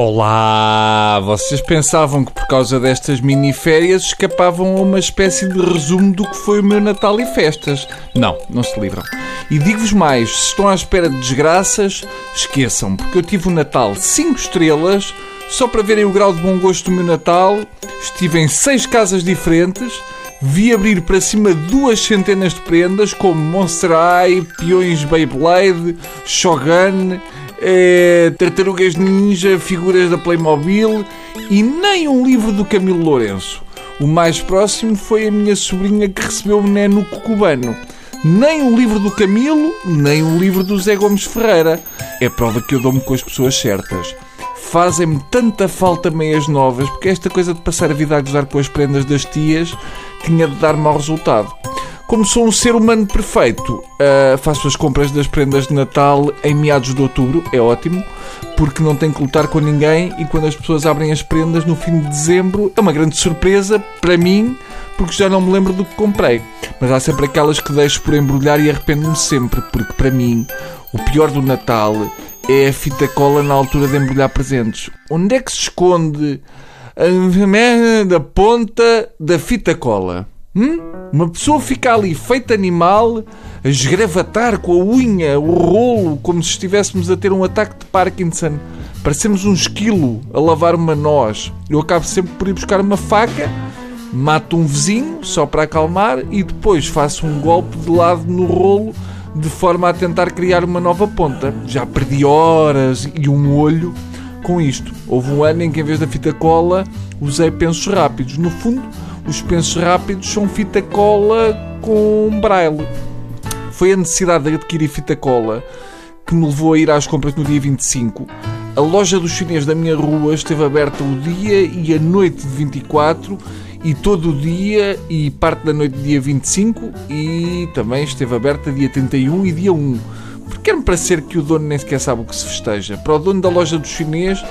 Olá! Vocês pensavam que por causa destas mini-férias escapavam a uma espécie de resumo do que foi o meu Natal e festas. Não, não se livram. E digo-vos mais, se estão à espera de desgraças, esqueçam, porque eu tive um Natal 5 estrelas, só para verem o grau de bom gosto do meu Natal, estive em 6 casas diferentes, vi abrir para cima duas centenas de prendas, como Monster Eye, peões Beyblade, Shogun é, Tartarugas Ninja, figuras da Playmobil e nem um livro do Camilo Lourenço. O mais próximo foi a minha sobrinha que recebeu um nenuco cubano. Nem um livro do Camilo, nem um livro do Zé Gomes Ferreira. É prova que eu dou-me com as pessoas certas. Fazem-me tanta falta meias novas, porque esta coisa de passar a vida a gozar com as prendas das tias tinha de dar mau resultado. Como sou um ser humano perfeito, uh, faço as compras das prendas de Natal em meados de outubro, é ótimo, porque não tenho que lutar com ninguém e quando as pessoas abrem as prendas no fim de dezembro é uma grande surpresa para mim, porque já não me lembro do que comprei. Mas há sempre aquelas que deixo por embrulhar e arrependo-me sempre, porque para mim o pior do Natal é a fita cola na altura de embrulhar presentes. Onde é que se esconde a merda da ponta da fita cola? Hum? Uma pessoa fica ali feita animal, a esgravatar com a unha, o rolo, como se estivéssemos a ter um ataque de Parkinson. Parecemos um esquilo a lavar uma noz. Eu acabo sempre por ir buscar uma faca, mato um vizinho, só para acalmar, e depois faço um golpe de lado no rolo, de forma a tentar criar uma nova ponta. Já perdi horas e um olho com isto. Houve um ano em que, em vez da fita cola, usei pensos rápidos. No fundo, os pensos rápidos são fita cola com braille. Foi a necessidade de adquirir fita cola que me levou a ir às compras no dia 25. A loja dos chineses da minha rua esteve aberta o dia e a noite de 24 e todo o dia e parte da noite do dia 25 e também esteve aberta dia 31 e dia 1. Porque quer-me parecer que o dono nem sequer sabe o que se festeja. Para o dono da loja dos chineses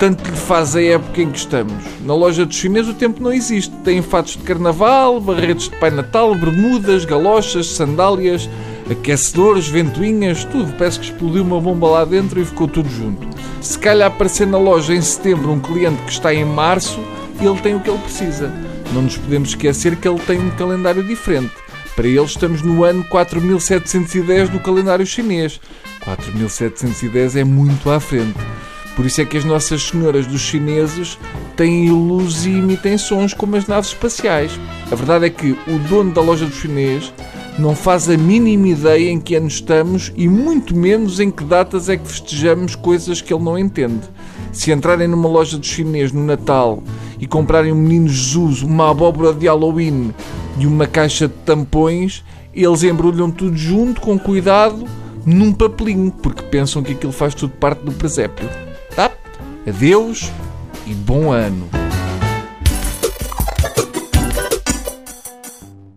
tanto lhe faz a época em que estamos. Na loja dos chineses o tempo não existe. Tem fatos de carnaval, barretes de Pai Natal, bermudas, galochas, sandálias, aquecedores, ventoinhas, tudo. Parece que explodiu uma bomba lá dentro e ficou tudo junto. Se calhar aparecer na loja em setembro um cliente que está em março, ele tem o que ele precisa. Não nos podemos esquecer que ele tem um calendário diferente. Para ele estamos no ano 4710 do calendário chinês. 4710 é muito à frente. Por isso é que as Nossas Senhoras dos chineses têm luz e emitem sons como as naves espaciais. A verdade é que o dono da loja do chinês não faz a mínima ideia em que ano estamos e muito menos em que datas é que festejamos coisas que ele não entende. Se entrarem numa loja do chinês no Natal e comprarem um menino Jesus, uma abóbora de Halloween e uma caixa de tampões, eles embrulham tudo junto, com cuidado, num papelinho, porque pensam que aquilo faz tudo parte do presépio. Adeus e bom ano!